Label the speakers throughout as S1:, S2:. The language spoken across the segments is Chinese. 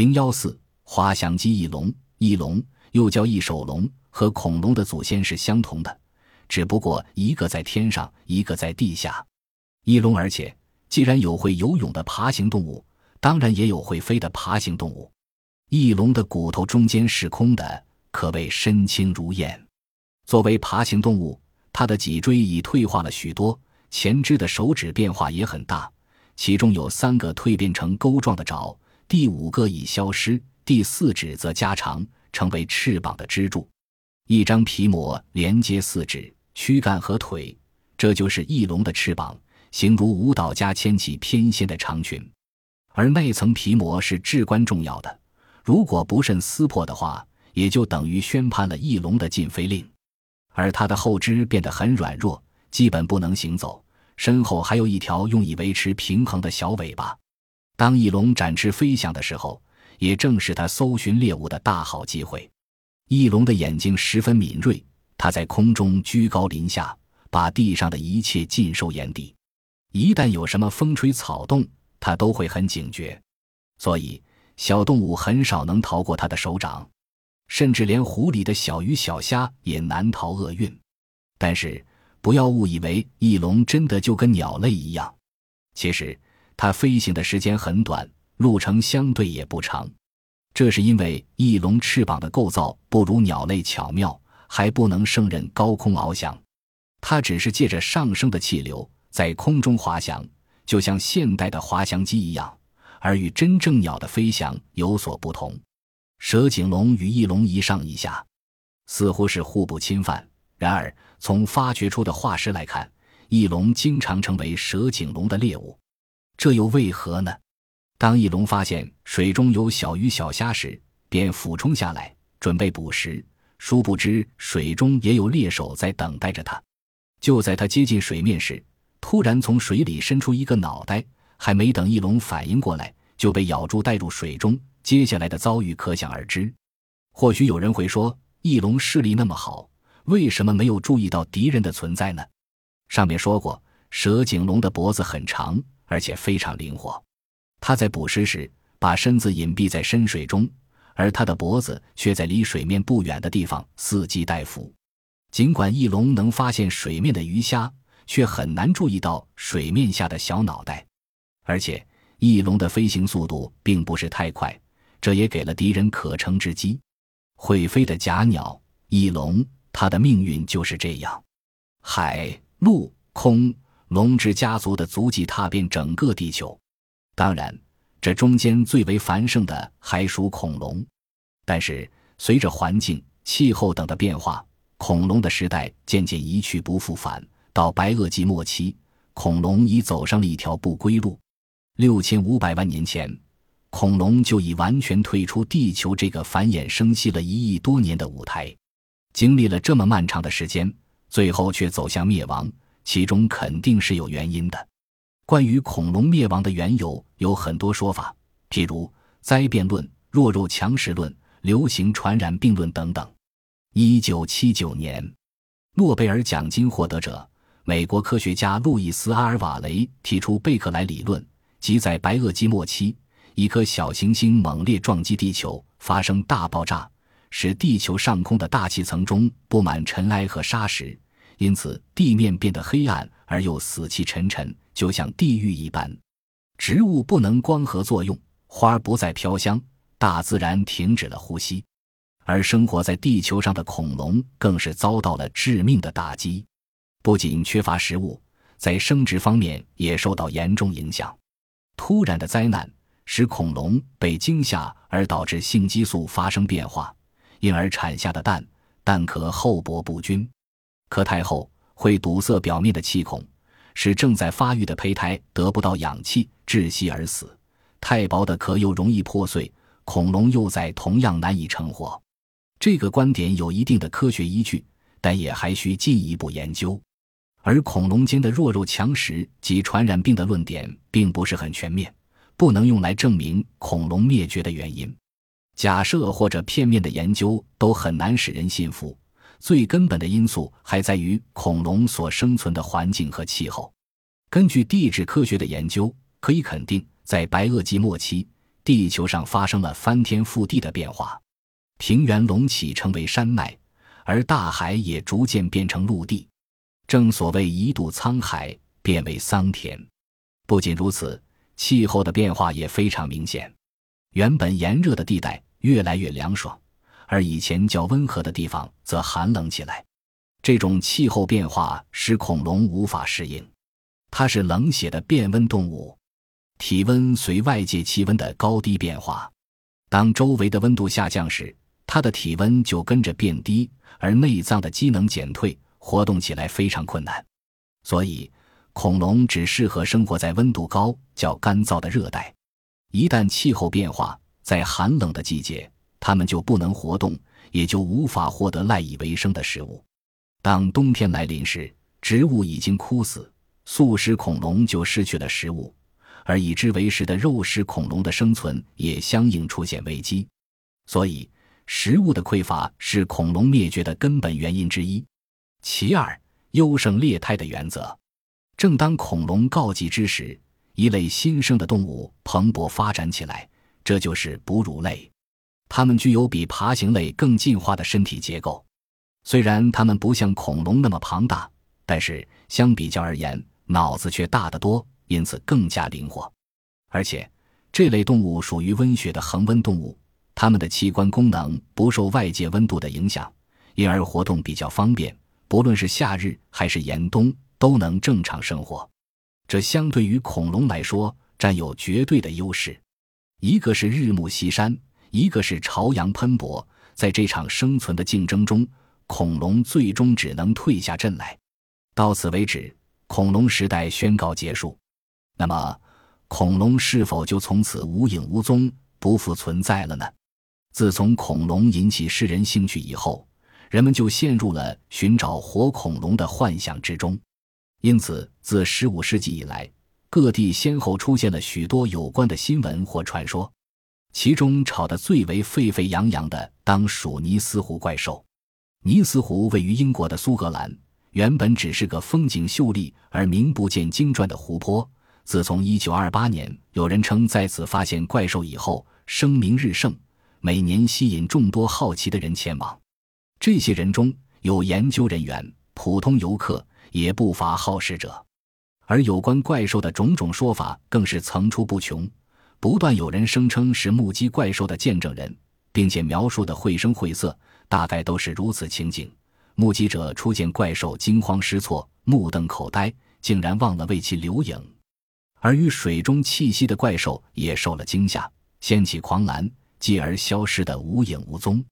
S1: 零幺四滑翔机翼龙，翼龙又叫翼手龙，和恐龙的祖先是相同的，只不过一个在天上，一个在地下。翼龙，而且既然有会游泳的爬行动物，当然也有会飞的爬行动物。翼龙的骨头中间是空的，可谓身轻如燕。作为爬行动物，它的脊椎已退化了许多，前肢的手指变化也很大，其中有三个蜕变成钩状的爪。第五个已消失，第四指则加长，成为翅膀的支柱。一张皮膜连接四指、躯干和腿，这就是翼龙的翅膀，形如舞蹈家牵起翩跹的长裙。而那层皮膜是至关重要的，如果不慎撕破的话，也就等于宣判了翼龙的禁飞令。而它的后肢变得很软弱，基本不能行走，身后还有一条用以维持平衡的小尾巴。当翼龙展翅飞翔的时候，也正是它搜寻猎物的大好机会。翼龙的眼睛十分敏锐，它在空中居高临下，把地上的一切尽收眼底。一旦有什么风吹草动，它都会很警觉，所以小动物很少能逃过它的手掌，甚至连湖里的小鱼小虾也难逃厄运。但是，不要误以为翼龙真的就跟鸟类一样，其实。它飞行的时间很短，路程相对也不长，这是因为翼龙翅膀的构造不如鸟类巧妙，还不能胜任高空翱翔。它只是借着上升的气流在空中滑翔，就像现代的滑翔机一样，而与真正鸟的飞翔有所不同。蛇颈龙与翼龙一上一下，似乎是互不侵犯。然而，从发掘出的化石来看，翼龙经常成为蛇颈龙的猎物。这又为何呢？当翼龙发现水中有小鱼小虾时，便俯冲下来准备捕食。殊不知水中也有猎手在等待着它。就在它接近水面时，突然从水里伸出一个脑袋，还没等翼龙反应过来，就被咬住带入水中。接下来的遭遇可想而知。或许有人会说，翼龙视力那么好，为什么没有注意到敌人的存在呢？上面说过，蛇颈龙的脖子很长。而且非常灵活，它在捕食时把身子隐蔽在深水中，而它的脖子却在离水面不远的地方伺机待伏。尽管翼龙能发现水面的鱼虾，却很难注意到水面下的小脑袋。而且翼龙的飞行速度并不是太快，这也给了敌人可乘之机。会飞的假鸟翼龙，它的命运就是这样：海陆空。龙之家族的足迹踏遍整个地球，当然，这中间最为繁盛的还属恐龙。但是，随着环境、气候等的变化，恐龙的时代渐渐一去不复返。到白垩纪末期，恐龙已走上了一条不归路。六千五百万年前，恐龙就已完全退出地球这个繁衍生息了一亿多年的舞台。经历了这么漫长的时间，最后却走向灭亡。其中肯定是有原因的。关于恐龙灭亡的缘由，有很多说法，譬如灾变论、弱肉强食论、流行传染病论等等。一九七九年，诺贝尔奖金获得者、美国科学家路易斯·阿尔瓦雷提出贝克莱理论，即在白垩纪末期，一颗小行星猛烈撞击地球，发生大爆炸，使地球上空的大气层中布满尘埃和沙石。因此，地面变得黑暗而又死气沉沉，就像地狱一般。植物不能光合作用，花不再飘香，大自然停止了呼吸，而生活在地球上的恐龙更是遭到了致命的打击。不仅缺乏食物，在生殖方面也受到严重影响。突然的灾难使恐龙被惊吓，而导致性激素发生变化，因而产下的蛋蛋壳厚薄不均。壳太厚会堵塞表面的气孔，使正在发育的胚胎得不到氧气，窒息而死；太薄的壳又容易破碎，恐龙幼崽同样难以成活。这个观点有一定的科学依据，但也还需进一步研究。而恐龙间的弱肉强食及传染病的论点并不是很全面，不能用来证明恐龙灭绝的原因。假设或者片面的研究都很难使人信服。最根本的因素还在于恐龙所生存的环境和气候。根据地质科学的研究，可以肯定，在白垩纪末期，地球上发生了翻天覆地的变化，平原隆起成为山脉，而大海也逐渐变成陆地。正所谓一度沧海变为桑田。不仅如此，气候的变化也非常明显。原本炎热的地带越来越凉爽，而以前较温和的地方则寒冷起来。这种气候变化使恐龙无法适应。它是冷血的变温动物，体温随外界气温的高低变化。当周围的温度下降时，它的体温就跟着变低，而内脏的机能减退，活动起来非常困难。所以，恐龙只适合生活在温度高、较干燥的热带。一旦气候变化，在寒冷的季节，它们就不能活动，也就无法获得赖以为生的食物。当冬天来临时，植物已经枯死，素食恐龙就失去了食物，而以之为食的肉食恐龙的生存也相应出现危机。所以，食物的匮乏是恐龙灭绝的根本原因之一。其二，优胜劣汰的原则。正当恐龙告急之时，一类新生的动物蓬勃发展起来，这就是哺乳类。它们具有比爬行类更进化的身体结构，虽然它们不像恐龙那么庞大，但是相比较而言，脑子却大得多，因此更加灵活。而且，这类动物属于温血的恒温动物，它们的器官功能不受外界温度的影响，因而活动比较方便，不论是夏日还是严冬，都能正常生活。这相对于恐龙来说占有绝对的优势，一个是日暮西山，一个是朝阳喷薄。在这场生存的竞争中，恐龙最终只能退下阵来。到此为止，恐龙时代宣告结束。那么，恐龙是否就从此无影无踪、不复存在了呢？自从恐龙引起世人兴趣以后，人们就陷入了寻找活恐龙的幻想之中。因此，自十五世纪以来，各地先后出现了许多有关的新闻或传说。其中吵得最为沸沸扬扬的，当属尼斯湖怪兽。尼斯湖位于英国的苏格兰，原本只是个风景秀丽而名不见经传的湖泊。自从1928年有人称在此发现怪兽以后，声名日盛，每年吸引众多好奇的人前往。这些人中有研究人员、普通游客。也不乏好事者，而有关怪兽的种种说法更是层出不穷。不断有人声称是目击怪兽的见证人，并且描述的绘声绘色，大概都是如此情景：目击者初见怪兽，惊慌失措，目瞪口呆，竟然忘了为其留影；而与水中栖息的怪兽也受了惊吓，掀起狂澜，继而消失得无影无踪。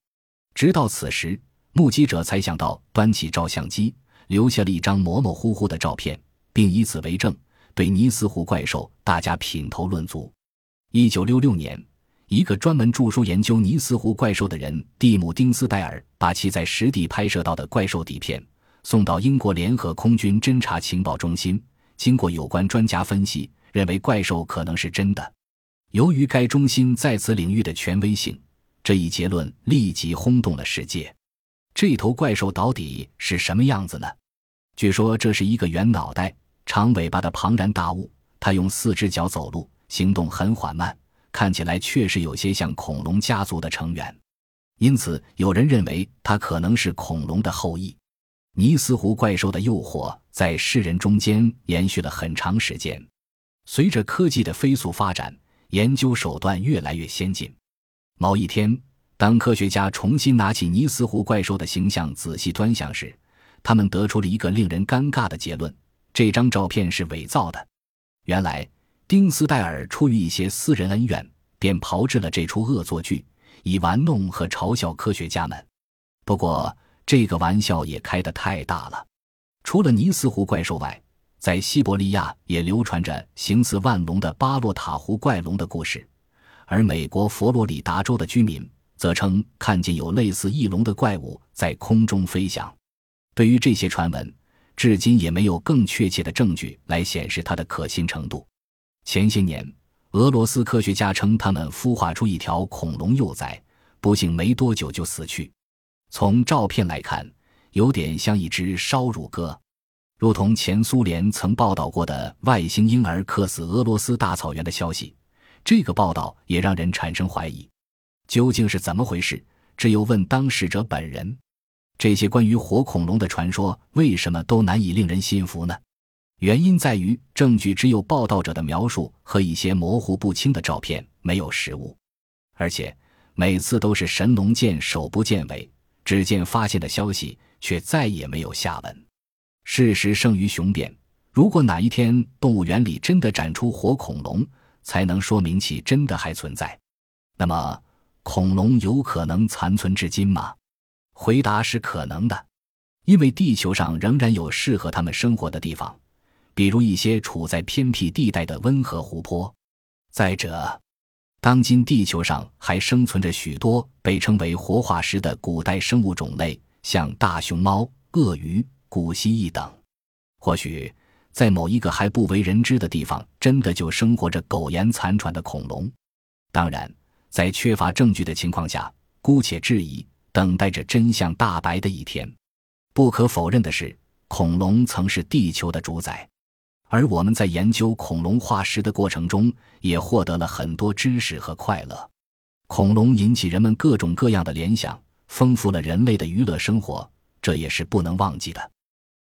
S1: 直到此时，目击者才想到端起照相机。留下了一张模模糊糊的照片，并以此为证，对尼斯湖怪兽大家品头论足。一九六六年，一个专门著书研究尼斯湖怪兽的人蒂姆·丁斯戴尔，把其在实地拍摄到的怪兽底片送到英国联合空军侦察情报中心。经过有关专家分析，认为怪兽可能是真的。由于该中心在此领域的权威性，这一结论立即轰动了世界。这头怪兽到底是什么样子呢？据说这是一个圆脑袋、长尾巴的庞然大物，它用四只脚走路，行动很缓慢，看起来确实有些像恐龙家族的成员，因此有人认为它可能是恐龙的后裔。尼斯湖怪兽的诱惑在世人中间延续了很长时间。随着科技的飞速发展，研究手段越来越先进。某一天，当科学家重新拿起尼斯湖怪兽的形象仔细端详时，他们得出了一个令人尴尬的结论：这张照片是伪造的。原来，丁斯戴尔出于一些私人恩怨，便炮制了这出恶作剧，以玩弄和嘲笑科学家们。不过，这个玩笑也开得太大了。除了尼斯湖怪兽外，在西伯利亚也流传着形似万龙的巴洛塔湖怪龙的故事，而美国佛罗里达州的居民则称看见有类似翼龙的怪物在空中飞翔。对于这些传闻，至今也没有更确切的证据来显示它的可信程度。前些年，俄罗斯科学家称他们孵化出一条恐龙幼崽，不幸没多久就死去。从照片来看，有点像一只烧乳鸽，如同前苏联曾报道过的外星婴儿克死俄罗斯大草原的消息。这个报道也让人产生怀疑，究竟是怎么回事？只有问当事者本人。这些关于活恐龙的传说为什么都难以令人信服呢？原因在于证据只有报道者的描述和一些模糊不清的照片，没有实物，而且每次都是神龙见首不见尾，只见发现的消息，却再也没有下文。事实胜于雄辩。如果哪一天动物园里真的展出活恐龙，才能说明其真的还存在。那么，恐龙有可能残存至今吗？回答是可能的，因为地球上仍然有适合它们生活的地方，比如一些处在偏僻地带的温和湖泊。再者，当今地球上还生存着许多被称为活化石的古代生物种类，像大熊猫、鳄鱼、古蜥蜴等。或许，在某一个还不为人知的地方，真的就生活着苟延残喘的恐龙。当然，在缺乏证据的情况下，姑且质疑。等待着真相大白的一天。不可否认的是，恐龙曾是地球的主宰，而我们在研究恐龙化石的过程中，也获得了很多知识和快乐。恐龙引起人们各种各样的联想，丰富了人类的娱乐生活，这也是不能忘记的。